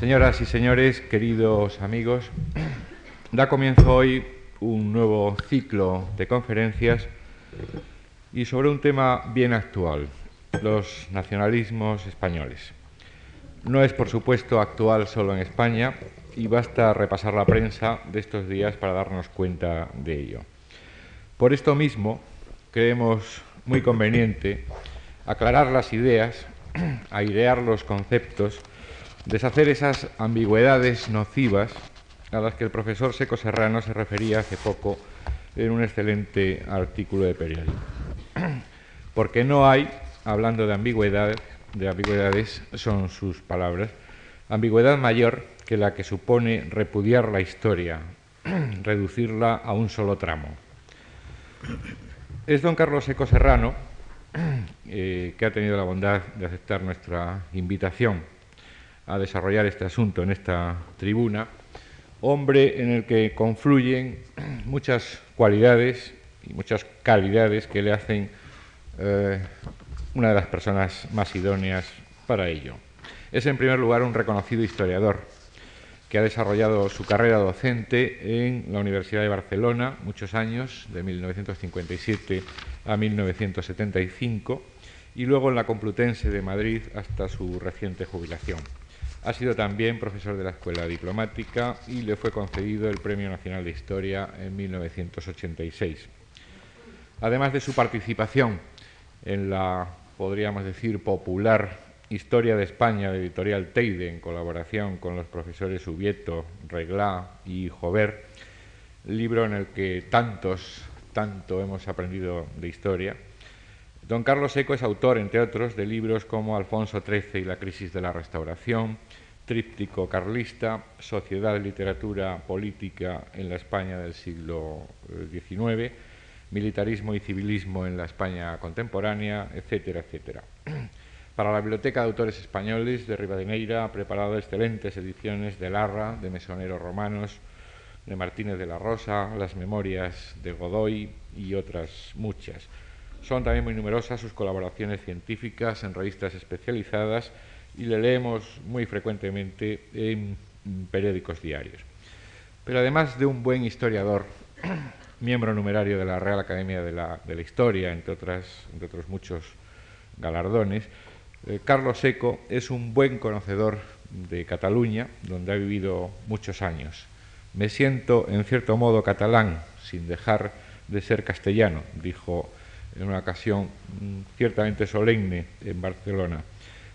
Señoras y señores, queridos amigos, da comienzo hoy un nuevo ciclo de conferencias y sobre un tema bien actual, los nacionalismos españoles. No es, por supuesto, actual solo en España y basta repasar la prensa de estos días para darnos cuenta de ello. Por esto mismo, creemos muy conveniente aclarar las ideas, airear los conceptos, deshacer esas ambigüedades nocivas a las que el profesor Seco Serrano se refería hace poco en un excelente artículo de periódico. Porque no hay, hablando de ambigüedad, de ambigüedades, son sus palabras, ambigüedad mayor que la que supone repudiar la historia, reducirla a un solo tramo. Es don Carlos Seco Serrano, eh, que ha tenido la bondad de aceptar nuestra invitación a desarrollar este asunto en esta tribuna, hombre en el que confluyen muchas cualidades y muchas calidades que le hacen eh, una de las personas más idóneas para ello. Es en primer lugar un reconocido historiador que ha desarrollado su carrera docente en la Universidad de Barcelona muchos años, de 1957 a 1975, y luego en la Complutense de Madrid hasta su reciente jubilación. Ha sido también profesor de la Escuela Diplomática y le fue concedido el Premio Nacional de Historia en 1986. Además de su participación en la, podríamos decir, popular Historia de España de Editorial Teide, en colaboración con los profesores Ubieto, Reglá y Jover, libro en el que tantos, tanto hemos aprendido de historia. Don Carlos Seco es autor, entre otros, de libros como Alfonso XIII y la crisis de la restauración, Tríptico carlista, Sociedad, Literatura, Política en la España del siglo XIX, eh, Militarismo y Civilismo en la España contemporánea, etcétera, etcétera. Para la Biblioteca de Autores Españoles de Rivadeneira ha preparado excelentes ediciones de Larra, de Mesoneros Romanos, de Martínez de la Rosa, las memorias de Godoy y otras muchas. Son también muy numerosas sus colaboraciones científicas en revistas especializadas y le leemos muy frecuentemente en periódicos diarios. Pero además de un buen historiador, miembro numerario de la Real Academia de la, Historia, entre, otras, entre otros muchos galardones, eh, Carlos Seco es un buen conocedor de Cataluña, donde ha vivido muchos años. Me siento, en cierto modo, catalán, sin dejar de ser castellano, dijo en una ocasión mm, ciertamente solemne en Barcelona,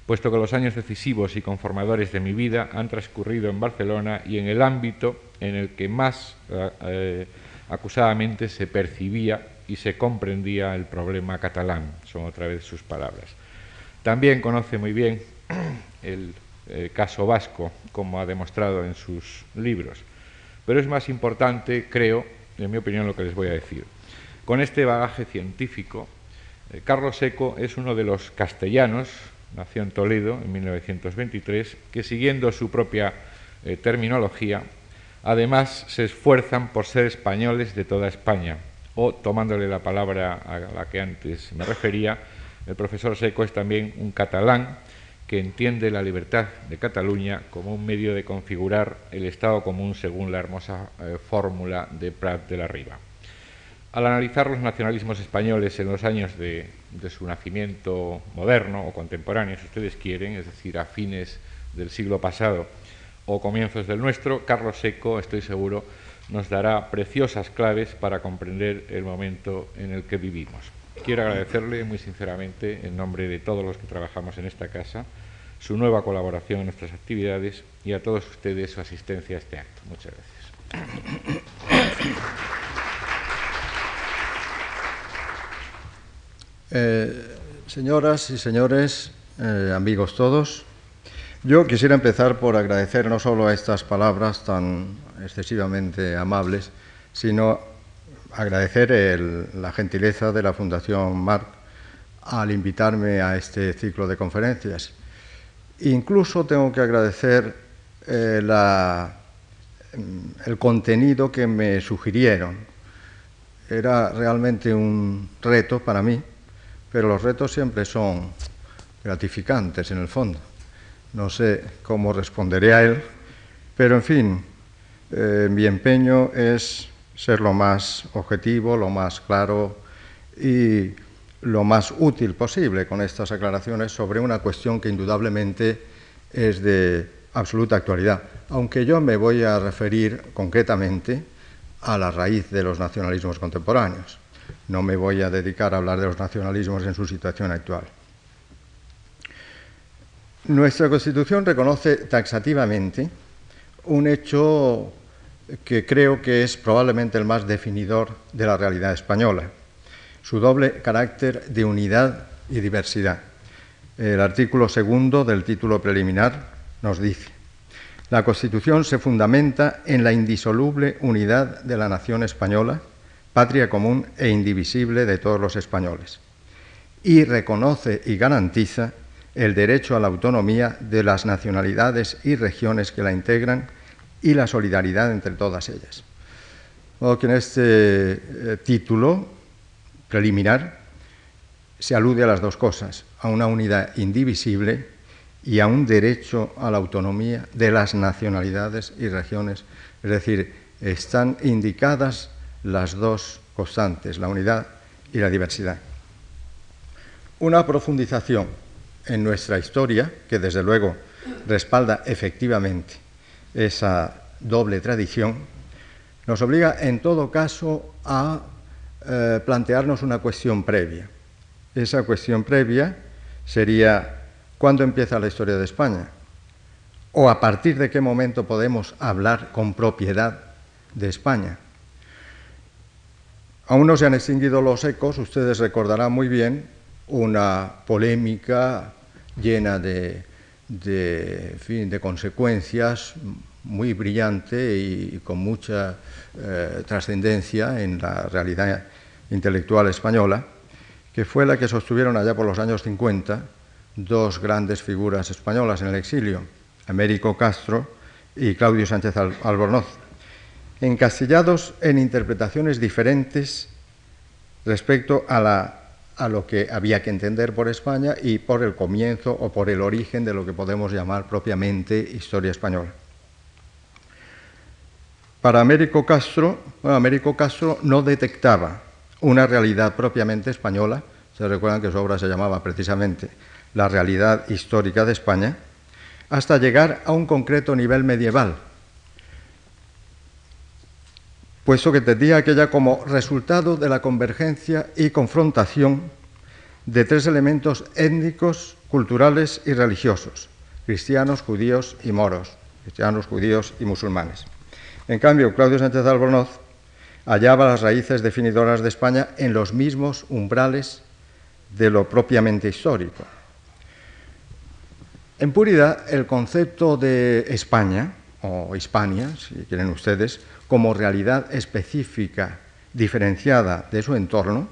puesto que los años decisivos y conformadores de mi vida han transcurrido en Barcelona y en el ámbito en el que más eh, eh, acusadamente se percibía y se comprendía el problema catalán, son otra vez sus palabras. También conoce muy bien el eh, caso vasco, como ha demostrado en sus libros. Pero es más importante, creo, en mi opinión, lo que les voy a decir. Con este bagaje científico, eh, Carlos Seco es uno de los castellanos, nació en Toledo en 1923, que siguiendo su propia eh, terminología, además se esfuerzan por ser españoles de toda España, o, tomándole la palabra a la que antes me refería, el profesor Seco es también un catalán que entiende la libertad de Cataluña como un medio de configurar el Estado común según la hermosa eh, fórmula de Prat de la Riva. Al analizar los nacionalismos españoles en los años de, su nacimiento moderno o contemporáneo, si ustedes quieren, es decir, a fines del siglo pasado o comienzos del nuestro, Carlos Seco, estoy seguro, nos dará preciosas claves para comprender el momento en el que vivimos. Quiero agradecerle muy sinceramente, en nombre de todos los que trabajamos en esta casa, su nueva colaboración en nuestras actividades y a todos ustedes su asistencia a este acto. Muchas gracias. Eh, señoras y señores, eh, amigos todos, yo quisiera empezar por agradecer no solo estas palabras tan excesivamente amables, sino agradecer la gentileza de la Fundación Marc al invitarme a este ciclo de conferencias. Incluso tengo que agradecer eh, el contenido que me sugirieron. Era realmente un reto para mí, pero los retos siempre son gratificantes en el fondo. no sé cómo responderé a él, pero en fin, eh, mi empeño es ser lo más objetivo, lo más claro y lo más útil posible con estas aclaraciones sobre una cuestión que indudablemente es de absoluta actualidad, aunque yo me voy a referir concretamente a la raíz de los nacionalismos contemporáneos. No me voy a dedicar a hablar de los nacionalismos en su situación actual. Nuestra Constitución reconoce taxativamente un hecho que creo que es probablemente el más definidor de la realidad española, su doble carácter de unidad y diversidad. El artículo segundo del título preliminar nos dice, la Constitución se fundamenta en la indisoluble unidad de la nación española, patria común e indivisible de todos los españoles, y reconoce y garantiza el derecho a la autonomía de las nacionalidades y regiones que la integran y la solidaridad entre todas ellas. que en este eh, título preliminar se alude a las dos cosas, a una unidad indivisible y a un derecho a la autonomía de las nacionalidades y regiones. Es decir, están indicadas las dos constantes, la unidad y la diversidad. Una profundización en nuestra historia, que desde luego respalda efectivamente esa doble tradición, nos obliga en todo caso a eh, plantearnos una cuestión previa. Esa cuestión previa sería ¿cuándo empieza la historia de España? ¿O a partir de qué momento podemos hablar con propiedad de España? Aún no se han extinguido los ecos, ustedes recordarán muy bien una polémica llena de, consecuencias muy brillante y con mucha eh, trascendencia en la realidad intelectual española, que fue la que sostuvieron allá por los años 50 dos grandes figuras españolas en el exilio, Américo Castro y Claudio Sánchez Albornoz, encasillados en interpretaciones diferentes respecto a la a lo que había que entender por España y por el comienzo o por el origen de lo que podemos llamar propiamente historia española. Para Américo Castro, Américo Castro no detectaba una realidad propiamente española, se recuerdan que su obra se llamaba precisamente La realidad histórica de España, hasta llegar a un concreto nivel medieval, puesto que entendía aquella como resultado de la convergencia y confrontación de tres elementos étnicos, culturales y religiosos, cristianos, judíos y moros, cristianos, judíos y musulmanes. En cambio, Claudio Sánchez Albornoz hallaba las raíces definidoras de España en los mismos umbrales de lo propiamente histórico. En puridad, el concepto de España, o Hispania, si quieren ustedes, como realidad específica diferenciada de su entorno,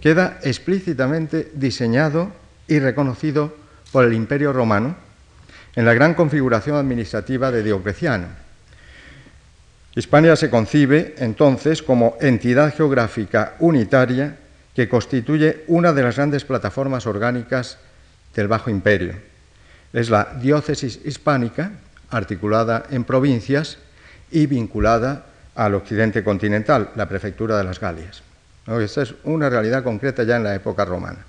queda explícitamente diseñado y reconocido por el Imperio Romano en la gran configuración administrativa de Diocleciano. Hispania se concibe entonces como entidad geográfica unitaria que constituye una de las grandes plataformas orgánicas del Bajo Imperio. Es la diócesis hispánica, articulada en provincias y vinculada al occidente continental, la prefectura de las Galias. Esta es una realidad concreta ya en la época romana,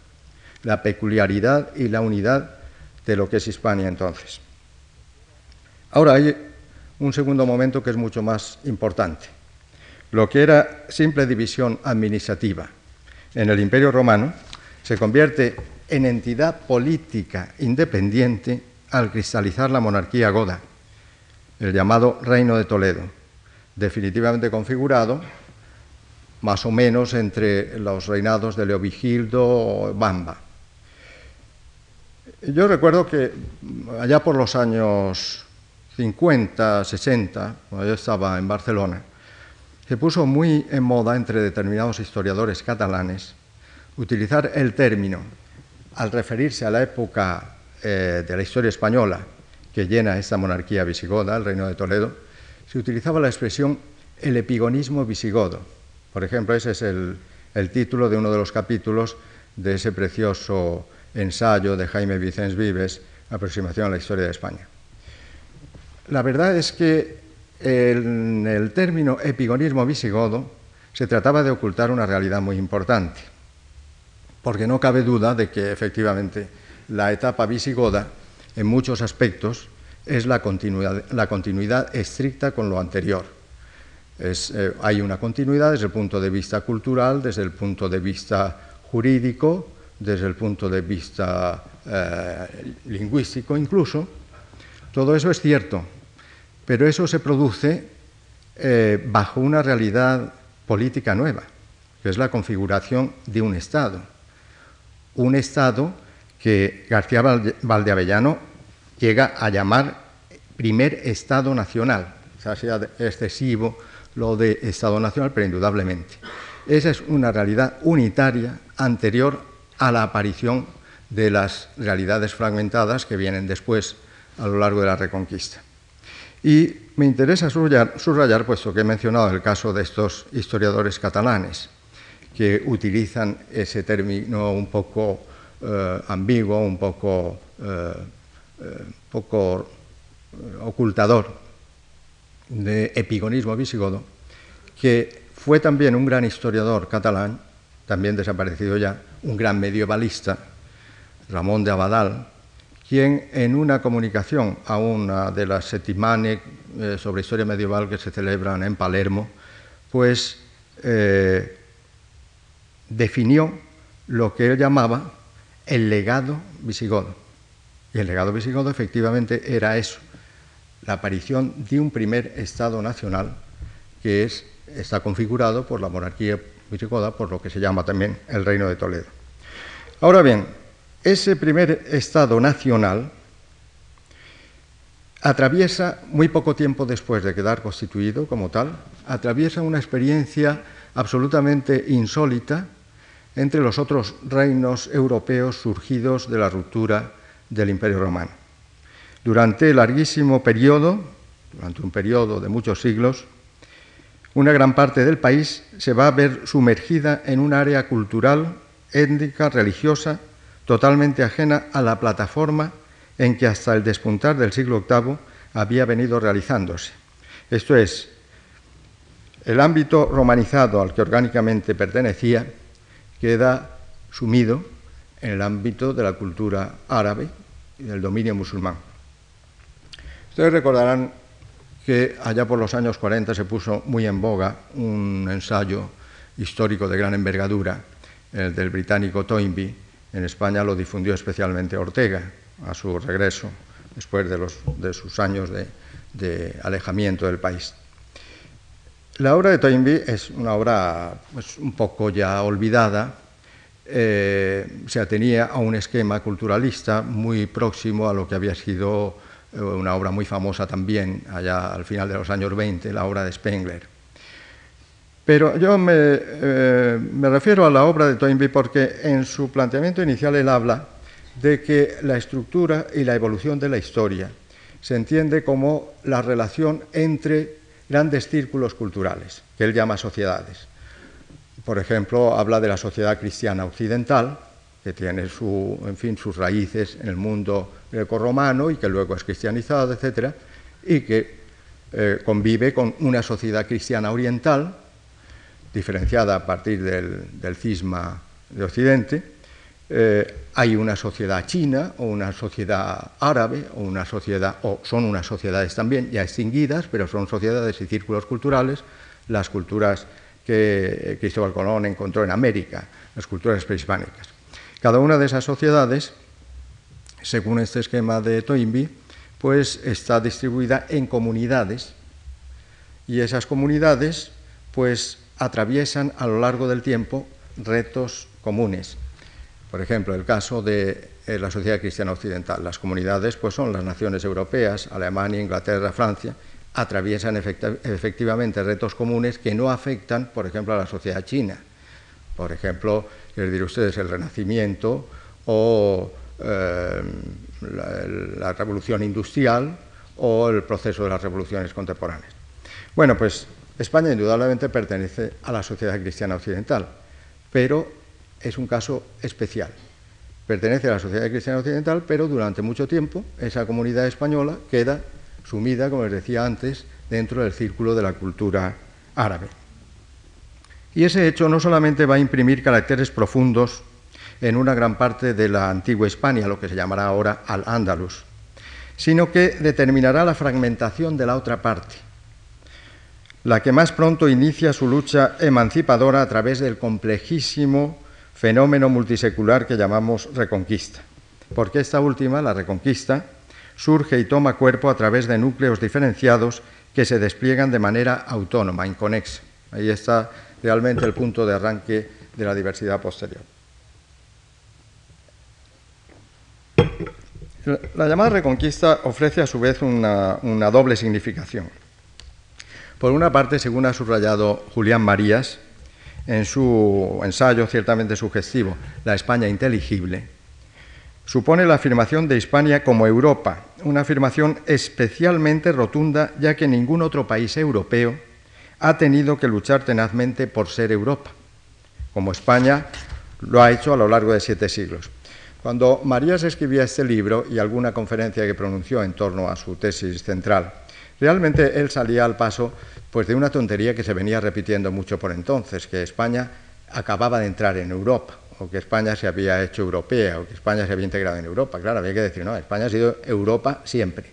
la peculiaridad y la unidad de lo que es Hispania entonces. Ahora hay un segundo momento que es mucho más importante. Lo que era simple división administrativa en el Imperio Romano se convierte en entidad política independiente al cristalizar la monarquía goda el llamado Reino de Toledo, definitivamente configurado más o menos entre los reinados de Leovigildo o Bamba. Yo recuerdo que allá por los años 50, 60, cuando yo estaba en Barcelona, se puso muy en moda entre determinados historiadores catalanes utilizar el término, al referirse a la época eh, de la historia española, que llena esta monarquía visigoda, el reino de Toledo, se utilizaba la expresión el epigonismo visigodo. Por ejemplo, ese es el, título de uno de los capítulos de ese precioso ensayo de Jaime Vicens Vives, aproximación a la historia de España. La verdad es que en el término epigonismo visigodo se trataba de ocultar una realidad muy importante, porque no cabe duda de que efectivamente la etapa visigoda, en muchos aspectos, es la continuidad, estricta con lo anterior. Eh, hay una continuidad desde el punto de vista cultural, desde el punto de vista jurídico, desde el punto de vista eh, lingüístico incluso. Todo eso es cierto, pero eso se produce eh, bajo una realidad política nueva, que es la configuración de un Estado. Un Estado que García Valdeavellano llega a llamar primer Estado nacional. O sea, excesivo lo de Estado nacional, pero indudablemente. Esa es una realidad unitaria anterior a la aparición de las realidades fragmentadas que vienen después a lo largo de la Reconquista. Y me interesa subrayar, puesto que he mencionado el caso de estos historiadores catalanes, que utilizan ese término un poco eh, ambiguo, un poco, eh, poco ocultador de epigonismo visigodo, que fue también un gran historiador catalán, también desaparecido ya, un gran medievalista, Ramón de Abadal, quien en una comunicación a una de las settimane eh, sobre historia medieval que se celebran en Palermo, pues eh, definió lo que él llamaba el legado visigodo. Y el legado visigodo efectivamente era eso, la aparición de un primer Estado nacional que es, está configurado por la monarquía visigoda, por lo que se llama también el Reino de Toledo. Ahora bien, ese primer Estado nacional atraviesa, muy poco tiempo después de quedar constituido como tal, atraviesa una experiencia absolutamente insólita entre los otros reinos europeos surgidos de la ruptura del Imperio Romano. Durante larguísimo periodo, durante un periodo de muchos siglos, una gran parte del país se va a ver sumergida en un área cultural, étnica, religiosa, totalmente ajena a la plataforma en que hasta el despuntar del siglo VIII había venido realizándose. Esto es, el ámbito romanizado al que orgánicamente pertenecía queda sumido en el ámbito de la cultura árabe y del dominio musulmán. Ustedes recordarán que allá por los años 40 se puso muy en boga un ensayo histórico de gran envergadura, el del británico Toynbee, en España lo difundió especialmente Ortega a su regreso, después de, sus años de, alejamiento del país. La obra de Toynbee es una obra pues, un poco ya olvidada, eh, se atenía a un esquema culturalista muy próximo a lo que había sido eh, una obra muy famosa también allá al final de los años 20, la obra de Spengler. Pero yo eh, me, refiero a la obra de Toynbee porque en su planteamiento inicial él habla de que la estructura y la evolución de la historia se entiende como la relación entre grandes círculos culturales, que él llama sociedades. Por ejemplo, habla de la sociedad cristiana occidental, que tiene su, en fin, sus raíces en el mundo greco-romano y que luego es cristianizado, etc., y que eh, convive con una sociedad cristiana oriental, diferenciada a partir del, cisma de Occidente, eh, hay una sociedad china o una sociedad árabe o una sociedad, o son unas sociedades también ya extinguidas, pero son sociedades y círculos culturales, las culturas que Cristóbal Colón encontró en América, las culturas prehispánicas. Cada una de esas sociedades, según este esquema de Toynbee, pues está distribuida en comunidades y esas comunidades pues atraviesan a lo largo del tiempo retos comunes. Por ejemplo, el caso de eh, la sociedad cristiana occidental. Las comunidades pues, son las naciones europeas, Alemania, Inglaterra, Francia, atraviesan efectivamente retos comunes que no afectan, por ejemplo, a la sociedad china. Por ejemplo, les diré ustedes el Renacimiento o eh, la revolución industrial o el proceso de las revoluciones contemporáneas. Bueno, pues España indudablemente pertenece a la sociedad cristiana occidental, pero es un caso especial, pertenece a la Sociedad Cristiana Occidental, pero durante mucho tiempo esa comunidad española queda sumida, como les decía antes, dentro del círculo de la cultura árabe. Y ese hecho no solamente va a imprimir caracteres profundos en una gran parte de la antigua España, lo que se llamará ahora Al-Ándalus, sino que determinará la fragmentación de la otra parte, la que más pronto inicia su lucha emancipadora a través del complejísimo fenómeno multisecular que llamamos reconquista, porque esta última, la reconquista, surge y toma cuerpo a través de núcleos diferenciados que se despliegan de manera autónoma, inconexa. Ahí está realmente el punto de arranque de la diversidad posterior. La llamada reconquista ofrece a su vez una, una, doble significación. Por una parte, según ha subrayado Julián Marías, en su ensayo ciertamente sugestivo, La España inteligible, supone la afirmación de Hispania como Europa, una afirmación especialmente rotunda ya que ningún otro país europeo ha tenido que luchar tenazmente por ser Europa, como España lo ha hecho a lo largo de siete siglos. Cuando Marías escribía este libro y alguna conferencia que pronunció en torno a su tesis central, realmente él salía al paso pues de una tontería que se venía repitiendo mucho por entonces, que España acababa de entrar en Europa, o que España se había hecho europea, o que España se había integrado en Europa. Claro, había que decir, no, España ha sido Europa siempre.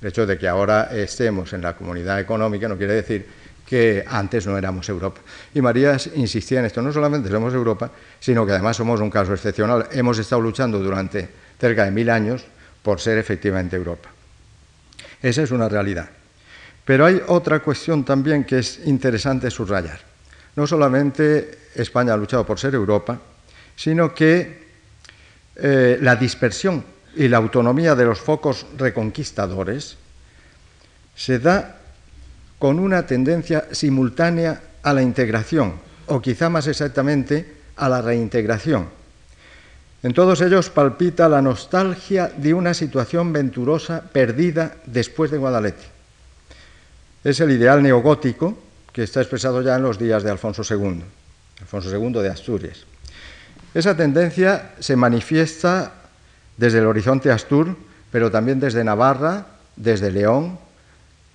El hecho de que ahora estemos en la comunidad económica no quiere decir que antes no éramos Europa. Y Marías insistía en esto, no solamente somos Europa, sino que además somos un caso excepcional. Hemos estado luchando durante cerca de mil años por ser efectivamente Europa. Esa es una realidad. Pero hay otra cuestión también que es interesante subrayar. No solamente España ha luchado por ser Europa, sino que eh, la dispersión y la autonomía de los focos reconquistadores se da con una tendencia simultánea a la integración, o quizá más exactamente a la reintegración. En todos ellos palpita la nostalgia de una situación venturosa perdida después de Guadalete es el ideal neogótico que está expresado ya en los días de Alfonso II, Alfonso II de Asturias. Esa tendencia se manifiesta desde el horizonte Astur, pero también desde Navarra, desde León,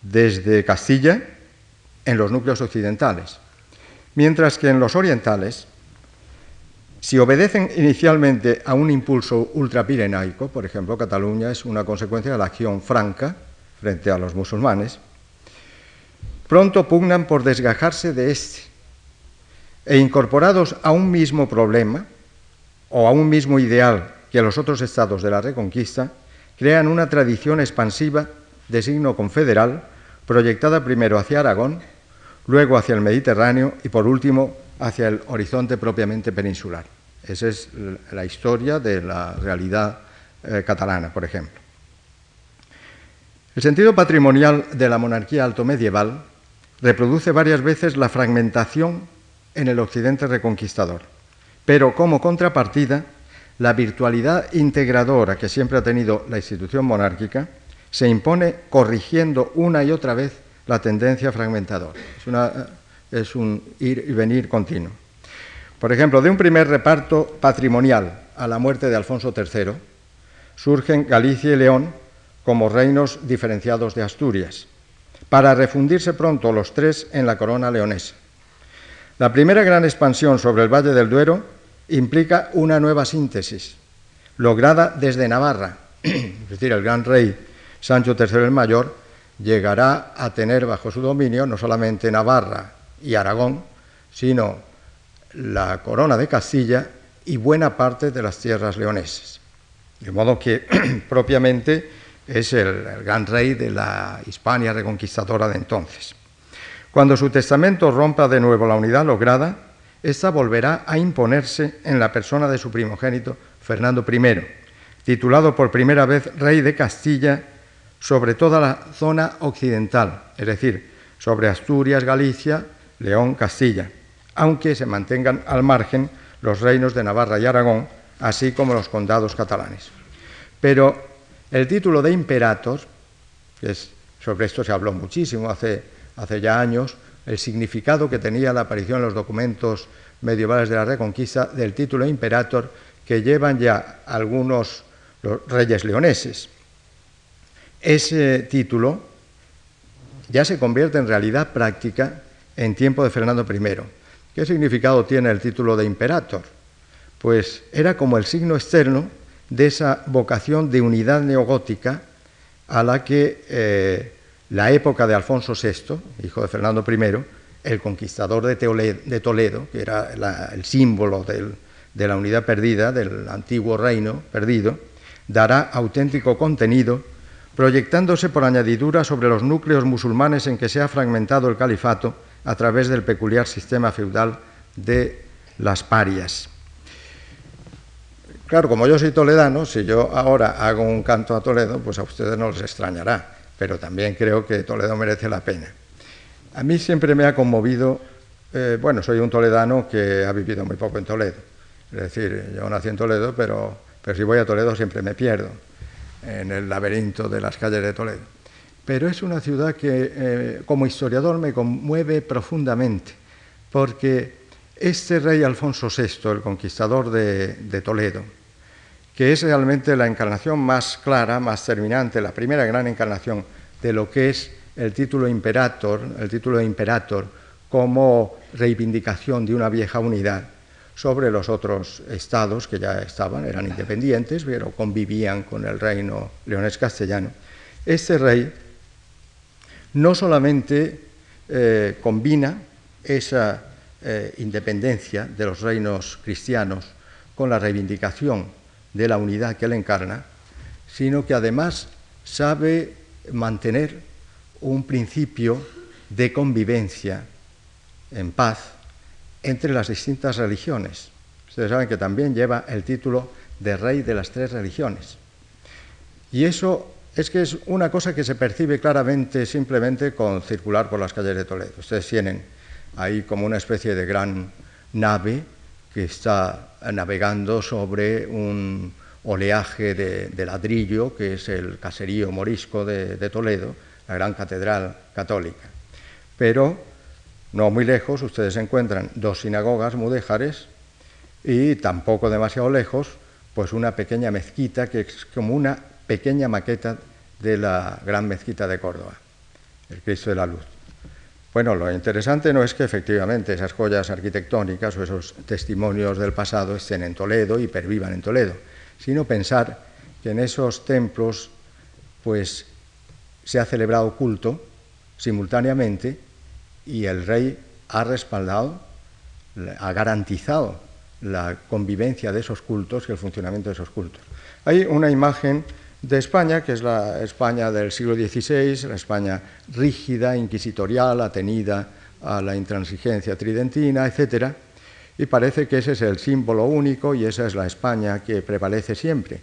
desde Castilla, en los núcleos occidentales. Mientras que en los orientales, si obedecen inicialmente a un impulso ultrapirenaico, por ejemplo, Cataluña es una consecuencia de la acción franca frente a los musulmanes, pronto pugnan por desgajarse de éste e incorporados a un mismo problema o a un mismo ideal que los otros estados de la Reconquista, crean una tradición expansiva de signo confederal proyectada primero hacia Aragón, luego hacia el Mediterráneo y por último hacia el horizonte propiamente peninsular. Esa es la historia de la realidad eh, catalana, por ejemplo. El sentido patrimonial de la monarquía alto medieval reproduce varias veces la fragmentación en el occidente reconquistador, pero como contrapartida, la virtualidad integradora que siempre ha tenido la institución monárquica se impone corrigiendo una y otra vez la tendencia fragmentadora. Es, es un ir y venir continuo. Por ejemplo, de un primer reparto patrimonial a la muerte de Alfonso III, surgen Galicia y León como reinos diferenciados de Asturias, para refundirse pronto los tres en la corona leonesa. La primera gran expansión sobre el Valle del Duero implica una nueva síntesis, lograda desde Navarra, es decir, el gran rey Sancho III el Mayor llegará a tener bajo su dominio no solamente Navarra y Aragón, sino la corona de Castilla y buena parte de las tierras leonesas. De modo que propiamente es el, gran rey de la Hispania reconquistadora de entonces. Cuando su testamento rompa de nuevo la unidad lograda, esta volverá a imponerse en la persona de su primogénito, Fernando I, titulado por primera vez rey de Castilla sobre toda la zona occidental, es decir, sobre Asturias, Galicia, León, Castilla, aunque se mantengan al margen los reinos de Navarra y Aragón, así como los condados catalanes. Pero el título de imperator, que sobre esto se habló muchísimo hace, hace ya años, el significado que tenía la aparición en los documentos medievales de la Reconquista del título imperator, que llevan ya algunos reyes leoneses. Ese título ya se convierte en realidad práctica en tiempo de Fernando I. ¿Qué significado tiene el título de imperator? Pues era como el signo externo de esa vocación de unidad neogótica a la que eh, la época de Alfonso VI, hijo de Fernando I, el conquistador de Toledo, que era el símbolo de la unidad perdida, del antiguo reino perdido, dará auténtico contenido, proyectándose por añadidura sobre los núcleos musulmanes en que se ha fragmentado el califato a través del peculiar sistema feudal de las parias. Claro, como yo soy toledano, si yo ahora hago un canto a Toledo, pues a ustedes no les extrañará, pero también creo que Toledo merece la pena. A mí siempre me ha conmovido, eh, bueno, soy un toledano que ha vivido muy poco en Toledo, es decir, yo nací en Toledo, pero, pero si voy a Toledo siempre me pierdo en el laberinto de las calles de Toledo. Pero es una ciudad que eh, como historiador me conmueve profundamente, porque este rey Alfonso VI, el conquistador de, Toledo, que es realmente la encarnación más clara, más terminante, la primera gran encarnación de lo que es el título imperator, el título de imperator como reivindicación de una vieja unidad sobre los otros estados que ya estaban, eran independientes, pero convivían con el reino leonés castellano. Este rey no solamente eh, combina esa eh, independencia de los reinos cristianos con la reivindicación de la unidad que él encarna, sino que además sabe mantener un principio de convivencia en paz entre las distintas religiones. Ustedes saben que también lleva el título de rey de las tres religiones. Y eso es que es una cosa que se percibe claramente simplemente con circular por las calles de Toledo. Ustedes tienen ahí como una especie de gran nave que está navegando sobre un oleaje de, ladrillo, que es el caserío morisco de, de, Toledo, la gran catedral católica. Pero no muy lejos ustedes encuentran dos sinagogas mudéjares y tampoco demasiado lejos, pues una pequeña mezquita que es como una pequeña maqueta de la gran mezquita de Córdoba, el Cristo de la Luz. Bueno, lo interesante no es que efectivamente esas joyas arquitectónicas o esos testimonios del pasado estén en Toledo y pervivan en Toledo, sino pensar que en esos templos pues se ha celebrado culto simultáneamente y el rey ha respaldado, ha garantizado la convivencia de esos cultos y el funcionamiento de esos cultos. Hay una imagen de España, que es la España del siglo XVI, la España rígida, inquisitorial, atenida a la intransigencia tridentina, etc. Y parece que ese es el símbolo único y esa es la España que prevalece siempre.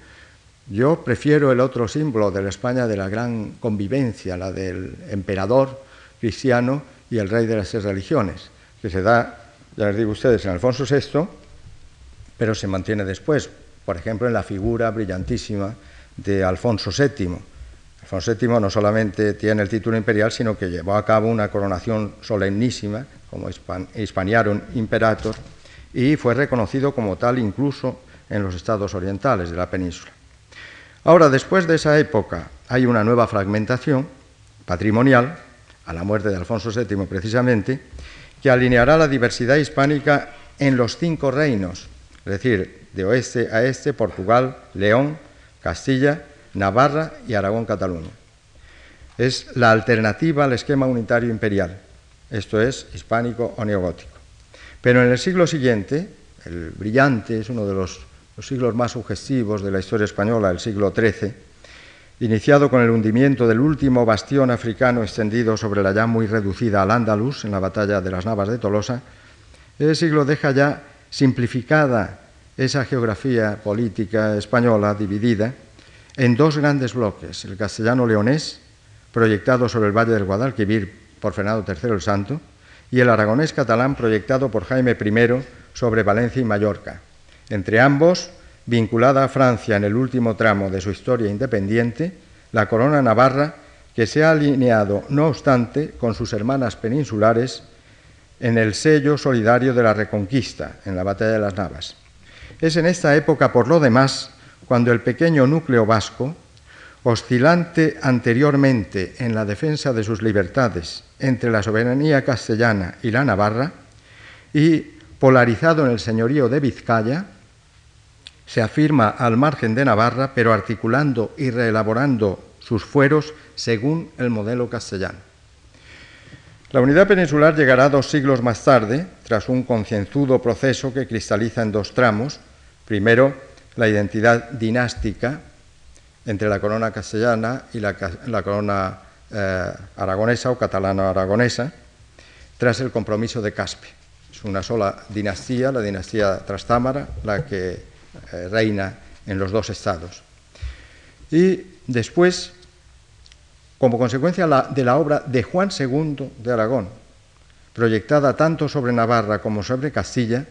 Yo prefiero el otro símbolo de la España de la gran convivencia, la del emperador cristiano y el rey de las tres religiones, que se da, ya les digo ustedes, en Alfonso VI, pero se mantiene después, por ejemplo, en la figura brillantísima de Alfonso VII. Alfonso VII no solamente tiene el título imperial, sino que llevó a cabo una coronación solemnísima, como Hispaniarum Imperator, y fue reconocido como tal incluso en los estados orientales de la península. Ahora, después de esa época, hay una nueva fragmentación patrimonial, a la muerte de Alfonso VII precisamente, que alineará la diversidad hispánica en los cinco reinos, es decir, de oeste a este, Portugal, León, Castilla, Navarra y Aragón-Cataluña. Es la alternativa al esquema unitario imperial, esto es, hispánico o neogótico. Pero en el siglo siguiente, el brillante, es uno de los, siglos más sugestivos de la historia española, el siglo XIII, iniciado con el hundimiento del último bastión africano extendido sobre la ya muy reducida Al-Ándalus en la batalla de las Navas de Tolosa, ese siglo deja ya simplificada esa geografía política española dividida en dos grandes bloques, el castellano-leonés, proyectado sobre el Valle del Guadalquivir por Fernando III el Santo, y el aragonés-catalán, proyectado por Jaime I sobre Valencia y Mallorca. Entre ambos, vinculada a Francia en el último tramo de su historia independiente, la corona navarra, que se ha alineado, no obstante, con sus hermanas peninsulares en el sello solidario de la Reconquista, en la Batalla de las Navas. Es en esta época, por lo demás, cuando el pequeño núcleo vasco, oscilante anteriormente en la defensa de sus libertades entre la soberanía castellana y la navarra, y polarizado en el señorío de Vizcaya, se afirma al margen de Navarra, pero articulando y reelaborando sus fueros según el modelo castellano. La unidad peninsular llegará dos siglos más tarde, tras un concienzudo proceso que cristaliza en dos tramos. Primero, la identidad dinástica entre la corona castellana y la, corona eh, aragonesa o catalano-aragonesa, tras el compromiso de Caspe. Es una sola dinastía, la dinastía Trastámara, la que eh, reina en los dos estados. Y después, como consecuencia de la obra de Juan II de Aragón, proyectada tanto sobre Navarra como sobre Castilla,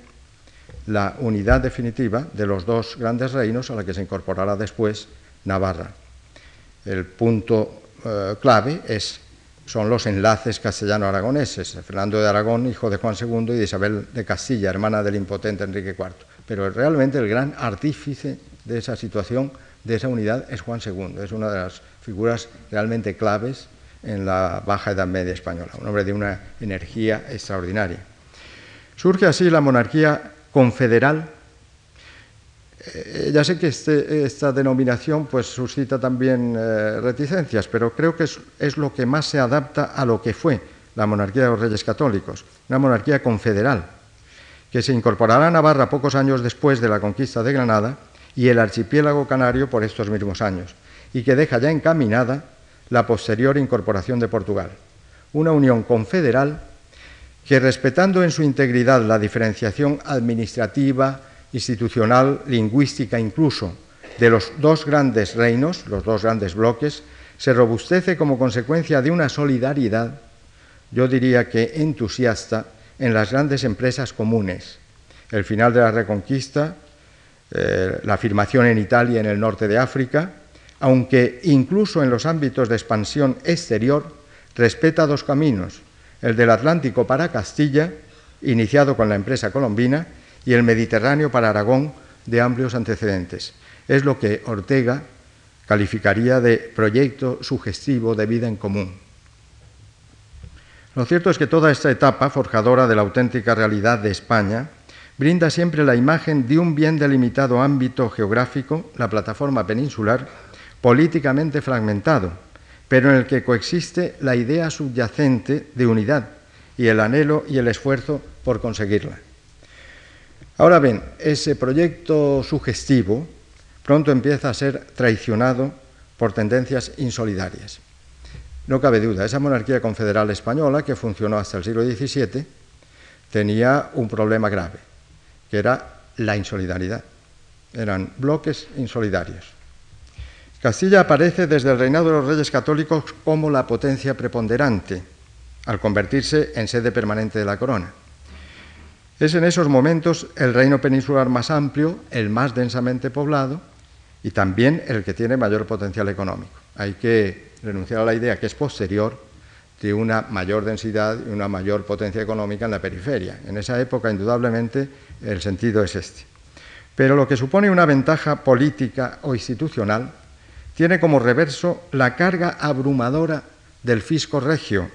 la unidad definitiva de los dos grandes reinos a la que se incorporará después Navarra. El punto eh, clave es, son los enlaces castellano-aragoneses, Fernando de Aragón, hijo de Juan II, y de Isabel de Castilla, hermana del impotente Enrique IV. Pero realmente el gran artífice de esa situación, de esa unidad, es Juan II. Es una de las figuras realmente claves en la Baja Edad Media española, un hombre de una energía extraordinaria. Surge así la monarquía confederal eh, ya sé que este, esta denominación pues, suscita también eh, reticencias, pero creo que es, lo que más se adapta a lo que fue la monarquía de los reyes católicos, una monarquía confederal, que se incorporará a Navarra pocos años después de la conquista de Granada y el archipiélago canario por estos mismos años, y que deja ya encaminada la posterior incorporación de Portugal. Una unión confederal que, respetando en su integridad la diferenciación administrativa, institucional, lingüística incluso, de los dos grandes reinos, los dos grandes bloques, se robustece como consecuencia de una solidaridad, yo diría que entusiasta, en las grandes empresas comunes. El final de la Reconquista, eh, la afirmación en Italia y en el norte de África, aunque incluso en los ámbitos de expansión exterior, respeta dos caminos, el del Atlántico para Castilla, iniciado con la empresa colombina, y el Mediterráneo para Aragón de amplios antecedentes. Es lo que Ortega calificaría de proyecto sugestivo de vida en común. Lo cierto es que toda esta etapa, forjadora de la auténtica realidad de España, brinda siempre la imagen de un bien delimitado ámbito geográfico, la plataforma peninsular, políticamente fragmentado, pero en el que coexiste la idea subyacente de unidad y el anhelo y el esfuerzo por conseguirla. Ahora bien, ese proyecto sugestivo pronto empieza a ser traicionado por tendencias insolidarias. No cabe duda, esa monarquía confederal española, que funcionó hasta el siglo XVII, tenía un problema grave, que era la insolidaridad. Eran bloques insolidarios. Castilla aparece desde el reinado de los reyes católicos como la potencia preponderante, al convertirse en sede permanente de la corona. Es en esos momentos el reino peninsular más amplio, el más densamente poblado y también el que tiene mayor potencial económico. Hay que renunciar a la idea que es posterior de una mayor densidad y una mayor potencia económica en la periferia. En esa época, indudablemente, el sentido es este. Pero lo que supone una ventaja política o institucional tiene como reverso la carga abrumadora del fisco regio,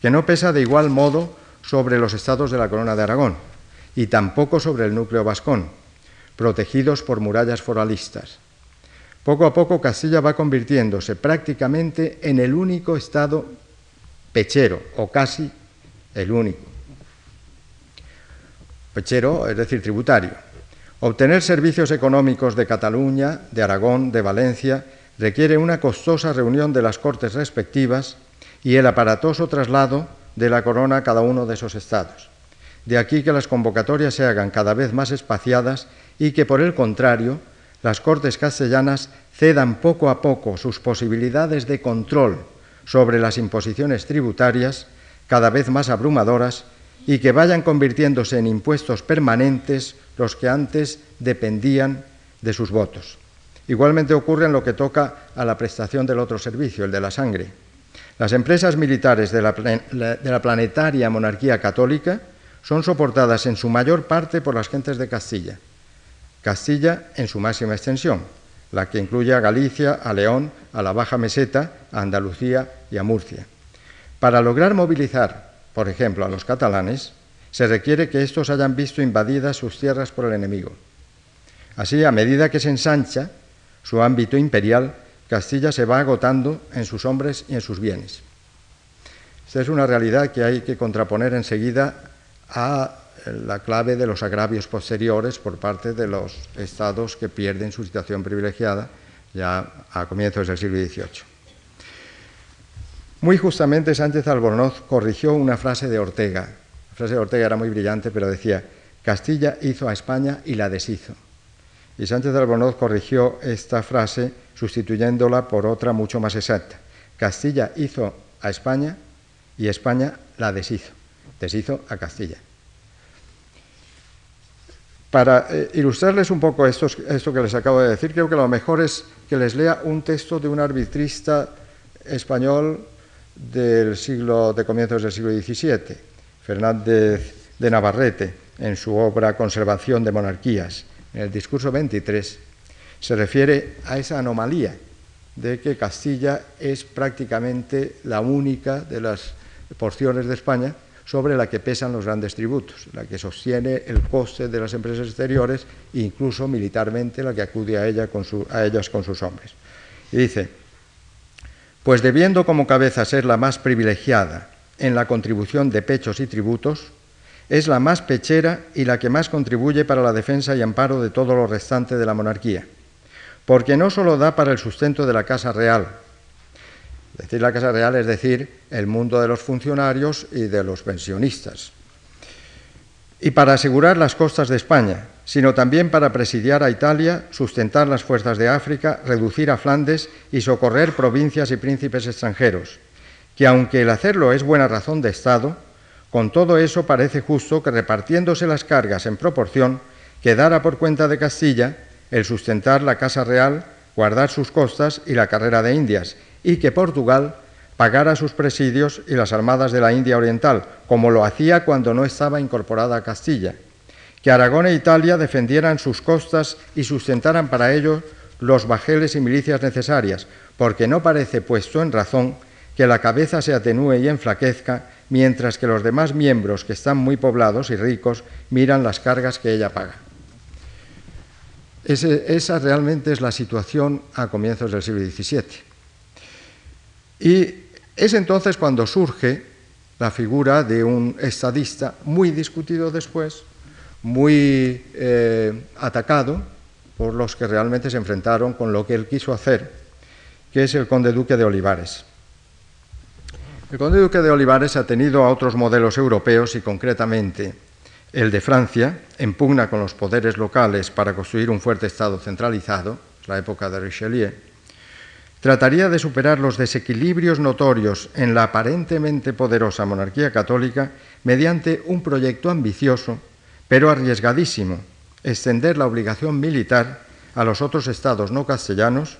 que no pesa de igual modo sobre los estados de la Corona de Aragón y tampoco sobre el núcleo vascón, protegidos por murallas foralistas. Poco a poco Castilla va convirtiéndose prácticamente en el único estado pechero, o casi el único. Pechero, es decir, tributario. Obtener servicios económicos de Cataluña, de Aragón, de Valencia, requiere una costosa reunión de las Cortes respectivas y el aparatoso traslado de la corona a cada uno de esos estados. De aquí que las convocatorias se hagan cada vez más espaciadas y que, por el contrario, las Cortes castellanas cedan poco a poco sus posibilidades de control sobre las imposiciones tributarias, cada vez más abrumadoras, y que vayan convirtiéndose en impuestos permanentes los que antes dependían de sus votos. Igualmente ocurre en lo que toca a la prestación del otro servicio, el de la sangre. Las empresas militares de la, de la planetaria monarquía católica son soportadas en su mayor parte por las gentes de Castilla. Castilla en su máxima extensión, la que incluye a Galicia, a León, a la Baja Meseta, a Andalucía y a Murcia. Para lograr movilizar, por ejemplo, a los catalanes, se requiere que estos hayan visto invadidas sus tierras por el enemigo. Así, a medida que se ensancha su ámbito imperial, Castilla se va agotando en sus hombres y en sus bienes. Esta es una realidad que hay que contraponer enseguida a la clave de los agravios posteriores por parte de los estados que pierden su situación privilegiada ya a comienzos del siglo XVIII. Muy justamente Sánchez Albornoz corrigió una frase de Ortega. La frase de Ortega era muy brillante, pero decía, Castilla hizo a España y la deshizo. Y Sánchez Albornoz corrigió esta frase sustituyéndola por otra mucho más exacta. Castilla hizo a España y España la deshizo. Deshizo a Castilla. Para eh, ilustrarles un poco esto, esto que les acabo de decir, creo que lo mejor es que les lea un texto de un arbitrista español del siglo, de comienzos del siglo XVII, Fernández de Navarrete, en su obra Conservación de Monarquías. En el discurso 23 se refiere a esa anomalía de que Castilla es prácticamente la única de las porciones de España sobre la que pesan los grandes tributos, la que sostiene el coste de las empresas exteriores e incluso militarmente la que acude a, ella con a ellas con sus hombres. Y dice, pues debiendo como cabeza ser la más privilegiada en la contribución de pechos y tributos, es la más pechera y la que más contribuye para la defensa y amparo de todo lo restante de la monarquía, porque no sólo da para el sustento de la Casa Real, decir la Casa Real es decir el mundo de los funcionarios y de los pensionistas. Y para asegurar las costas de España, sino también para presidiar a Italia, sustentar las fuerzas de África, reducir a Flandes y socorrer provincias y príncipes extranjeros, que aunque el hacerlo es buena razón de Estado, con todo eso parece justo que repartiéndose las cargas en proporción, quedara por cuenta de Castilla el sustentar la Casa Real, guardar sus costas y la carrera de Indias, y que Portugal pagara sus presidios y las armadas de la India Oriental, como lo hacía cuando no estaba incorporada a Castilla, que Aragón e Italia defendieran sus costas y sustentaran para ello los bajeles y milicias necesarias, porque no parece puesto en razón que la cabeza se atenúe y enflaquezca, mientras que los demás miembros, que están muy poblados y ricos, miran las cargas que ella paga. esa realmente es la situación a comienzos del siglo XVII. Y es entonces cuando surge la figura de un estadista muy discutido después, muy eh, atacado por los que realmente se enfrentaron con lo que él quiso hacer, que es el conde duque de Olivares. El conde duque de Olivares ha tenido a otros modelos europeos y concretamente el de Francia, en pugna con los poderes locales para construir un fuerte Estado centralizado, la época de Richelieu, trataría de superar los desequilibrios notorios en la aparentemente poderosa monarquía católica mediante un proyecto ambicioso, pero arriesgadísimo, extender la obligación militar a los otros estados no castellanos,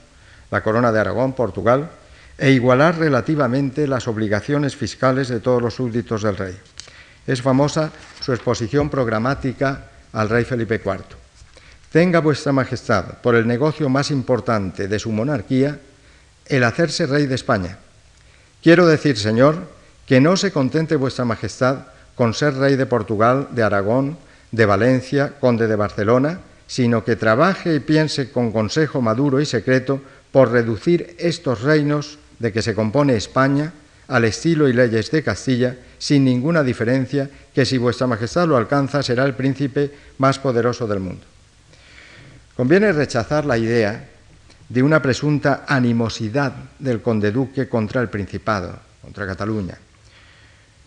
la Corona de Aragón, Portugal, e igualar relativamente las obligaciones fiscales de todos los súbditos del rey. Es famosa su exposición programática al rey Felipe IV. Tenga vuestra Majestad por el negocio más importante de su monarquía el hacerse rey de España. Quiero decir, Señor, que no se contente vuestra Majestad con ser rey de Portugal, de Aragón, de Valencia, conde de Barcelona, sino que trabaje y piense con consejo maduro y secreto por reducir estos reinos de que se compone España al estilo y leyes de Castilla, sin ninguna diferencia, que si vuestra Majestad lo alcanza será el príncipe más poderoso del mundo. Conviene rechazar la idea de una presunta animosidad del conde duque contra el Principado, contra Cataluña,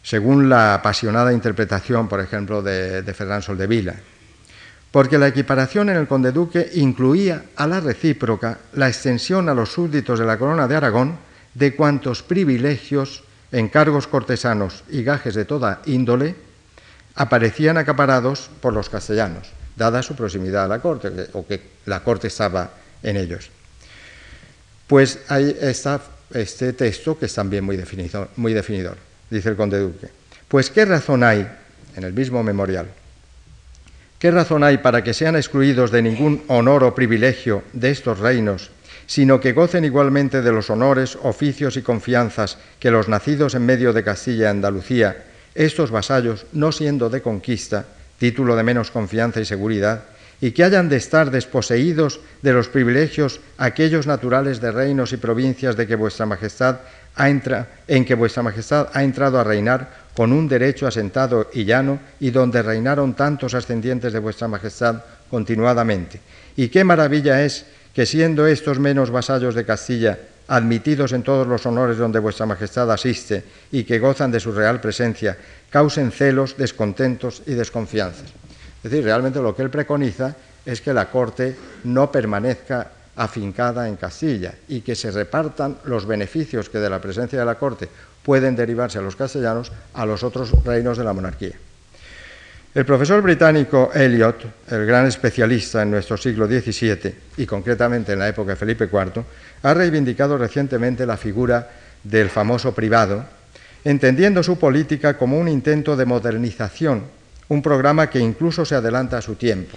según la apasionada interpretación, por ejemplo, de, de Soldevila, porque la equiparación en el conde duque incluía a la recíproca la extensión a los súbditos de la corona de Aragón de cuantos privilegios, encargos cortesanos y gajes de toda índole aparecían acaparados por los castellanos, dada su proximidad a la corte, o que la corte estaba en ellos. Pues ahí está este texto que es también muy definidor, muy definidor, dice el conde Duque. Pues qué razón hay, en el mismo memorial, ¿Qué razón hay para que sean excluidos de ningún honor o privilegio de estos reinos, sino que gocen igualmente de los honores, oficios y confianzas que los nacidos en medio de Castilla y Andalucía, estos vasallos, no siendo de conquista, título de menos confianza y seguridad, y que hayan de estar desposeídos de los privilegios aquellos naturales de reinos y provincias de que vuestra majestad ha en que vuestra majestad ha entrado a reinar con un derecho asentado y llano y donde reinaron tantos ascendientes de vuestra majestad continuadamente. Y qué maravilla es que siendo estos menos vasallos de Castilla admitidos en todos los honores donde vuestra majestad asiste y que gozan de su real presencia, causen celos, descontentos y desconfianzas. Es decir, realmente lo que él preconiza es que la corte no permanezca afincada en Castilla y que se repartan los beneficios que de la presencia de la corte pueden derivarse a los castellanos a los otros reinos de la monarquía. El profesor británico Eliot, el gran especialista en nuestro siglo XVII y concretamente en la época de Felipe IV, ha reivindicado recientemente la figura del famoso privado, entendiendo su política como un intento de modernización, un programa que incluso se adelanta a su tiempo.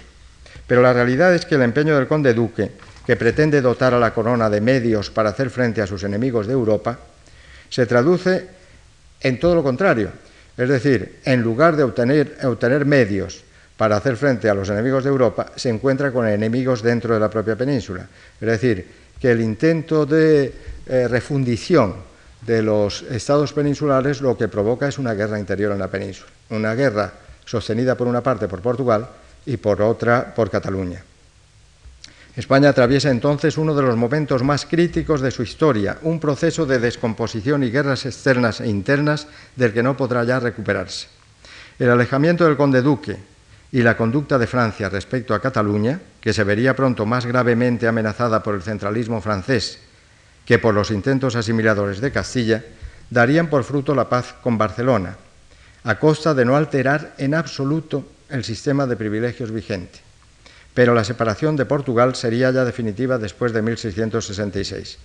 Pero la realidad es que el empeño del conde duque, que pretende dotar a la corona de medios para hacer frente a sus enemigos de Europa, se traduce en todo lo contrario, es decir, en lugar de obtener, medios para hacer frente a los enemigos de Europa, se encuentra con enemigos dentro de la propia península. Es decir, que el intento de eh, refundición de los estados peninsulares lo que provoca es una guerra interior en la península, una guerra sostenida por una parte por Portugal y por otra por Cataluña. España atraviesa entonces uno de los momentos más críticos de su historia, un proceso de descomposición y guerras externas e internas del que no podrá ya recuperarse. El alejamiento del conde duque y la conducta de Francia respecto a Cataluña, que se vería pronto más gravemente amenazada por el centralismo francés que por los intentos asimiladores de Castilla, darían por fruto la paz con Barcelona, a costa de no alterar en absoluto el sistema de privilegios vigente pero la separación de Portugal sería ya definitiva después de 1666.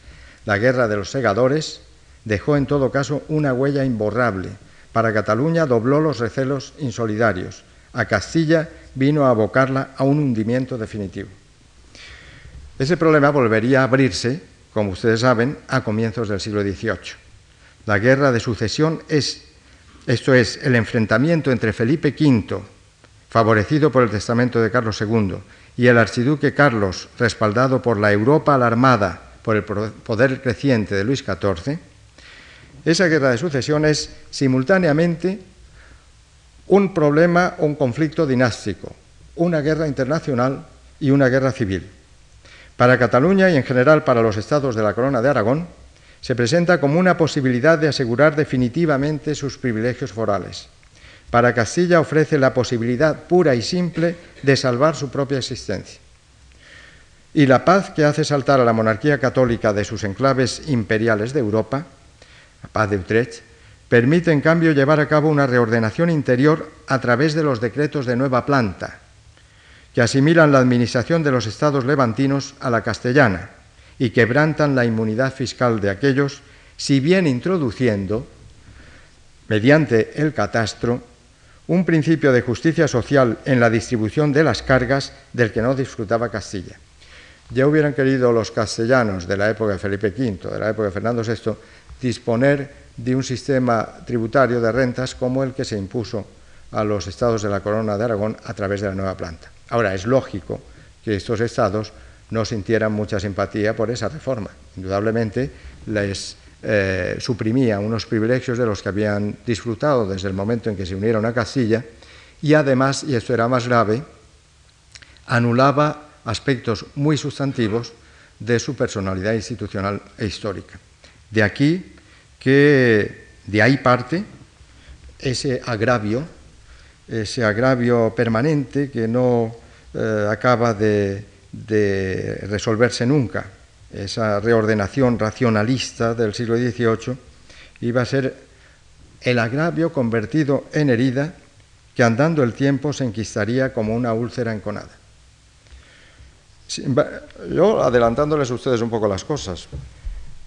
La guerra de los segadores dejó en todo caso una huella imborrable. Para Cataluña dobló los recelos insolidarios. A Castilla vino a abocarla a un hundimiento definitivo. Ese problema volvería a abrirse, como ustedes saben, a comienzos del siglo XVIII. La guerra de sucesión es, esto es, el enfrentamiento entre Felipe V, favorecido por el testamento de Carlos II, y el archiduque Carlos, respaldado por la Europa alarmada por el poder creciente de Luis XIV, esa guerra de sucesión es simultáneamente un problema, un conflicto dinástico, una guerra internacional y una guerra civil. Para Cataluña y en general para los estados de la Corona de Aragón, se presenta como una posibilidad de asegurar definitivamente sus privilegios forales para Castilla ofrece la posibilidad pura y simple de salvar su propia existencia. Y la paz que hace saltar a la monarquía católica de sus enclaves imperiales de Europa, la paz de Utrecht, permite en cambio llevar a cabo una reordenación interior a través de los decretos de nueva planta, que asimilan la administración de los estados levantinos a la castellana y quebrantan la inmunidad fiscal de aquellos, si bien introduciendo, mediante el catastro, un principio de justicia social en la distribución de las cargas del que no disfrutaba Castilla. Ya hubieran querido los castellanos de la época de Felipe V, de la época de Fernando VI, disponer de un sistema tributario de rentas como el que se impuso a los estados de la Corona de Aragón a través de la nueva planta. Ahora, es lógico que estos estados no sintieran mucha simpatía por esa reforma. Indudablemente les eh, suprimía unos privilegios de los que habían disfrutado desde el momento en que se unieron a Castilla y además, y esto era más grave, anulaba aspectos muy sustantivos de su personalidad institucional e histórica. De aquí que de ahí parte ese agravio, ese agravio permanente que no eh, acaba de resolverse nunca esa reordenación racionalista del siglo XVIII, iba a ser el agravio convertido en herida que andando el tiempo se enquistaría como una úlcera enconada. Yo, adelantándoles a ustedes un poco las cosas,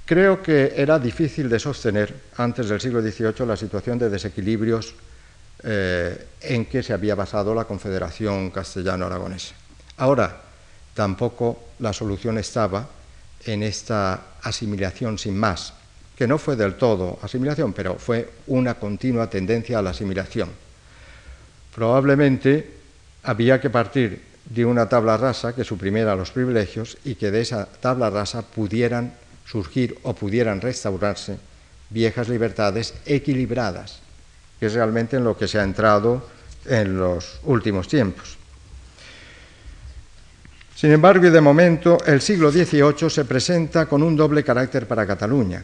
creo que era difícil de sostener antes del siglo XVIII la situación de desequilibrios eh, en que se había basado la Confederación Castellano-Aragonesa. Ahora, tampoco la solución estaba en esta asimilación sin más, que no fue del todo asimilación, pero fue una continua tendencia a la asimilación. Probablemente había que partir de una tabla rasa que suprimiera los privilegios y que de esa tabla rasa pudieran surgir o pudieran restaurarse viejas libertades equilibradas, que es realmente en lo que se ha entrado en los últimos tiempos. Sin embargo, y de momento, el siglo XVIII se presenta con un doble carácter para Cataluña.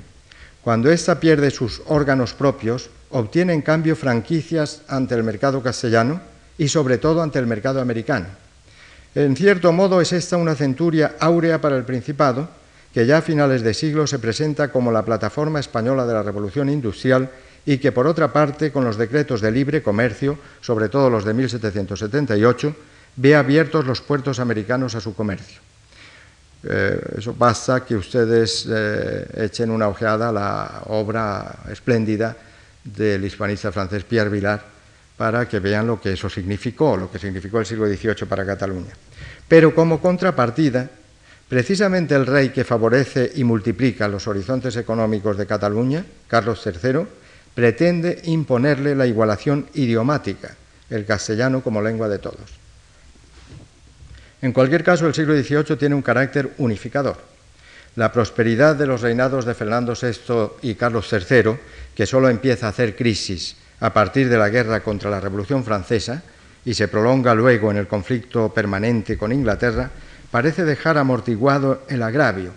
Cuando ésta pierde sus órganos propios, obtiene en cambio franquicias ante el mercado castellano y sobre todo ante el mercado americano. En cierto modo es esta una centuria áurea para el Principado, que ya a finales de siglo se presenta como la plataforma española de la Revolución Industrial y que, por otra parte, con los decretos de libre comercio, sobre todo los de 1778, ve abiertos los puertos americanos a su comercio. Eh, eso basta que ustedes eh, echen una ojeada a la obra espléndida del hispanista francés Pierre Vilar para que vean lo que eso significó, lo que significó el siglo XVIII para Cataluña. Pero como contrapartida, precisamente el rey que favorece y multiplica los horizontes económicos de Cataluña, Carlos III, pretende imponerle la igualación idiomática, el castellano como lengua de todos. En cualquier caso, el siglo XVIII tiene un carácter unificador. La prosperidad de los reinados de Fernando VI y Carlos III, que solo empieza a hacer crisis a partir de la guerra contra la Revolución Francesa y se prolonga luego en el conflicto permanente con Inglaterra, parece dejar amortiguado el agravio,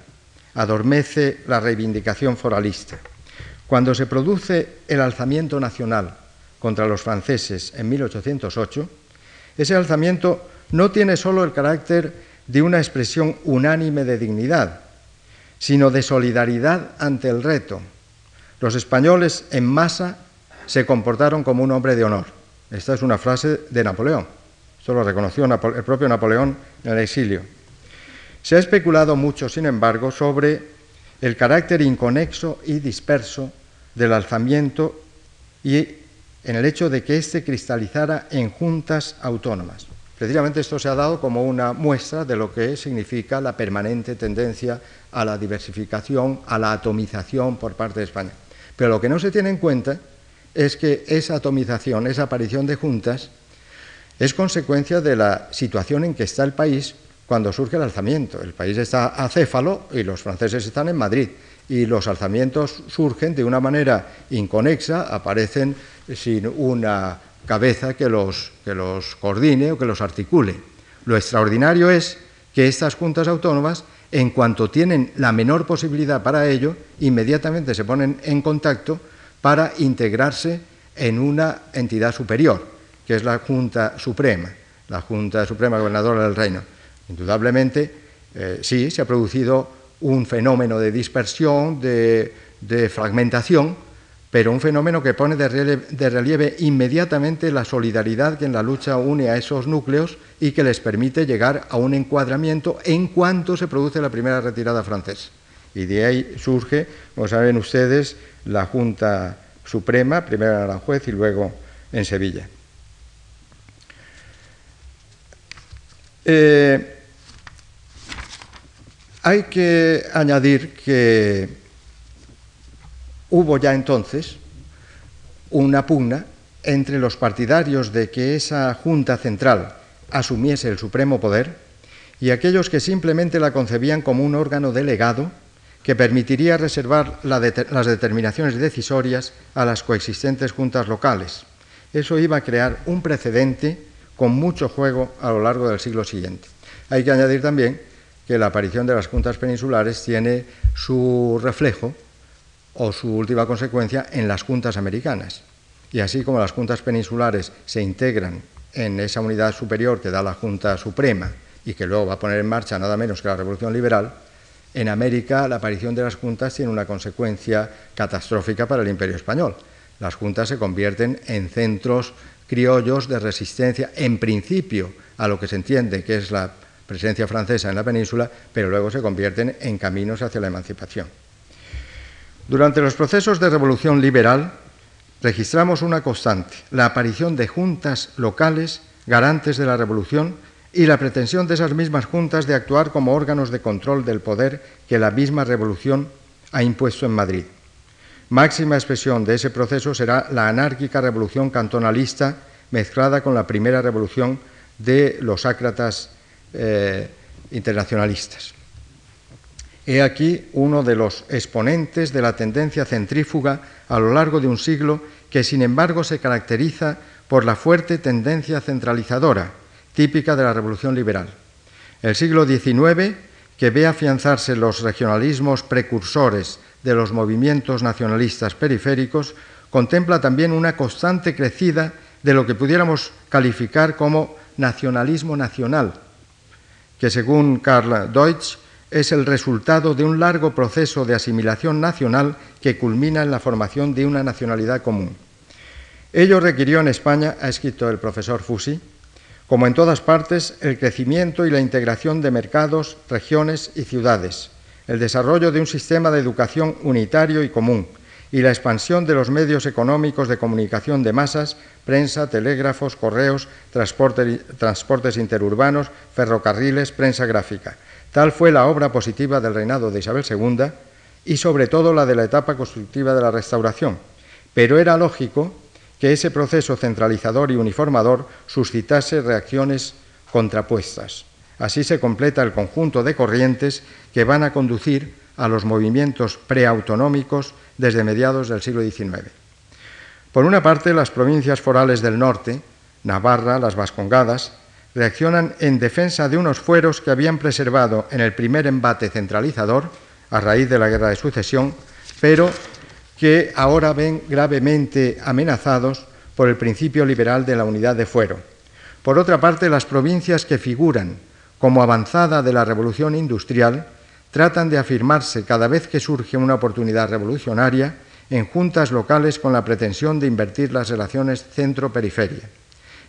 adormece la reivindicación foralista. Cuando se produce el alzamiento nacional contra los franceses en 1808, ese alzamiento no tiene solo el carácter de una expresión unánime de dignidad, sino de solidaridad ante el reto. Los españoles en masa se comportaron como un hombre de honor. Esta es una frase de Napoleón. Esto lo reconoció el propio Napoleón en el exilio. Se ha especulado mucho, sin embargo, sobre el carácter inconexo y disperso del alzamiento y en el hecho de que éste cristalizara en juntas autónomas. Precisamente esto se ha dado como una muestra de lo que significa la permanente tendencia a la diversificación, a la atomización por parte de España. Pero lo que no se tiene en cuenta es que esa atomización, esa aparición de juntas, es consecuencia de la situación en que está el país cuando surge el alzamiento. El país está acéfalo y los franceses están en Madrid. Y los alzamientos surgen de una manera inconexa, aparecen sin una cabeza que los, que los coordine o que los articule. Lo extraordinario es que estas juntas autónomas, en cuanto tienen la menor posibilidad para ello, inmediatamente se ponen en contacto para integrarse en una entidad superior, que es la Junta Suprema, la Junta Suprema Gobernadora del Reino. Indudablemente, eh, sí, se ha producido un fenómeno de dispersión, de, de fragmentación, pero un fenómeno que pone de relieve, inmediatamente la solidaridad que en la lucha une a esos núcleos y que les permite llegar a un encuadramiento en cuanto se produce la primera retirada francesa. Y de ahí surge, como saben ustedes, la Junta Suprema, primero en Aranjuez y luego en Sevilla. Eh, hay que añadir que hubo ya entonces una pugna entre los partidarios de que esa Junta Central asumiese el supremo poder y aquellos que simplemente la concebían como un órgano delegado que permitiría reservar las determinaciones decisorias a las coexistentes juntas locales. Eso iba a crear un precedente con mucho juego a lo largo del siglo siguiente. Hay que añadir también que la aparición de las juntas peninsulares tiene su reflejo o su última consecuencia en las juntas americanas. Y así como las juntas peninsulares se integran en esa unidad superior que da la Junta Suprema y que luego va a poner en marcha nada menos que la Revolución Liberal, en América la aparición de las juntas tiene una consecuencia catastrófica para el imperio español. Las juntas se convierten en centros criollos de resistencia, en principio, a lo que se entiende que es la presencia francesa en la península, pero luego se convierten en caminos hacia la emancipación. Durante los procesos de revolución liberal, registramos una constante, la aparición de juntas locales garantes de la revolución y la pretensión de esas mismas juntas de actuar como órganos de control del poder que la misma revolución ha impuesto en Madrid. Máxima expresión de ese proceso será la anárquica revolución cantonalista mezclada con la primera revolución de los ácratas eh, internacionalistas. He aquí uno de los exponentes de la tendencia centrífuga a lo largo de un siglo que, sin embargo, se caracteriza por la fuerte tendencia centralizadora, típica de la Revolución Liberal. El siglo XIX, que ve afianzarse los regionalismos precursores de los movimientos nacionalistas periféricos, contempla también una constante crecida de lo que pudiéramos calificar como nacionalismo nacional, que según Karl Deutsch es el resultado de un largo proceso de asimilación nacional que culmina en la formación de una nacionalidad común. Ello requirió en España, ha escrito el profesor Fusi, como en todas partes, el crecimiento y la integración de mercados, regiones y ciudades, el desarrollo de un sistema de educación unitario y común, y la expansión de los medios económicos de comunicación de masas, prensa, telégrafos, correos, transportes interurbanos, ferrocarriles, prensa gráfica. Tal fue la obra positiva del reinado de Isabel II y sobre todo la de la etapa constructiva de la Restauración. Pero era lógico que ese proceso centralizador y uniformador suscitase reacciones contrapuestas. Así se completa el conjunto de corrientes que van a conducir a los movimientos preautonómicos desde mediados del siglo XIX. Por una parte, las provincias forales del norte, Navarra, las Vascongadas, reaccionan en defensa de unos fueros que habían preservado en el primer embate centralizador, a raíz de la Guerra de Sucesión, pero que ahora ven gravemente amenazados por el principio liberal de la unidad de fuero. Por otra parte, las provincias que figuran como avanzada de la revolución industrial tratan de afirmarse cada vez que surge una oportunidad revolucionaria en juntas locales con la pretensión de invertir las relaciones centro-periferia.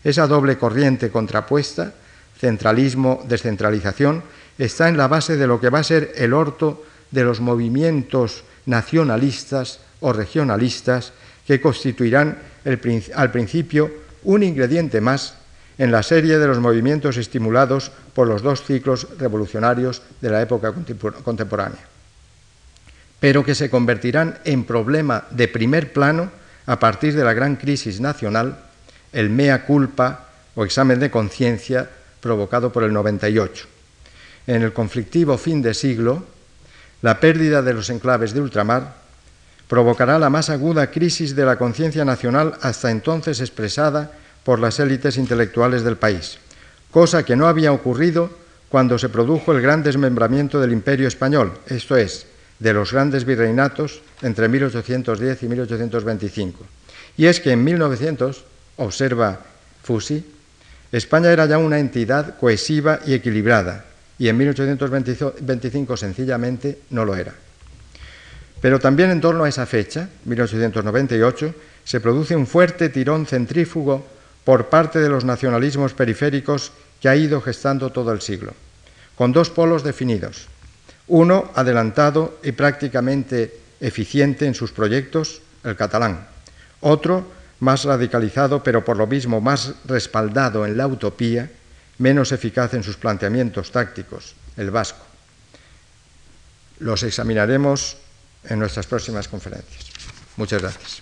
Esa doble corriente contrapuesta, centralismo-descentralización, está en la base de lo que va a ser el orto de los movimientos nacionalistas o regionalistas que constituirán al principio un ingrediente más en la serie de los movimientos estimulados por los dos ciclos revolucionarios de la época contemporánea, pero que se convertirán en problema de primer plano a partir de la gran crisis nacional el mea culpa o examen de conciencia provocado por el 98. En el conflictivo fin de siglo, la pérdida de los enclaves de ultramar provocará la más aguda crisis de la conciencia nacional hasta entonces expresada por las élites intelectuales del país, cosa que no había ocurrido cuando se produjo el gran desmembramiento del imperio español, esto es, de los grandes virreinatos entre 1810 y 1825. Y es que en 1900 observa Fusi, España era ya una entidad cohesiva y equilibrada, y en 1825 sencillamente no lo era. Pero también en torno a esa fecha, 1898, se produce un fuerte tirón centrífugo por parte de los nacionalismos periféricos que ha ido gestando todo el siglo, con dos polos definidos. Uno adelantado y prácticamente eficiente en sus proyectos, el catalán. Otro más radicalizado, pero por lo mismo más respaldado en la utopía, menos eficaz en sus planteamientos tácticos, el vasco. Los examinaremos en nuestras próximas conferencias. Muchas gracias.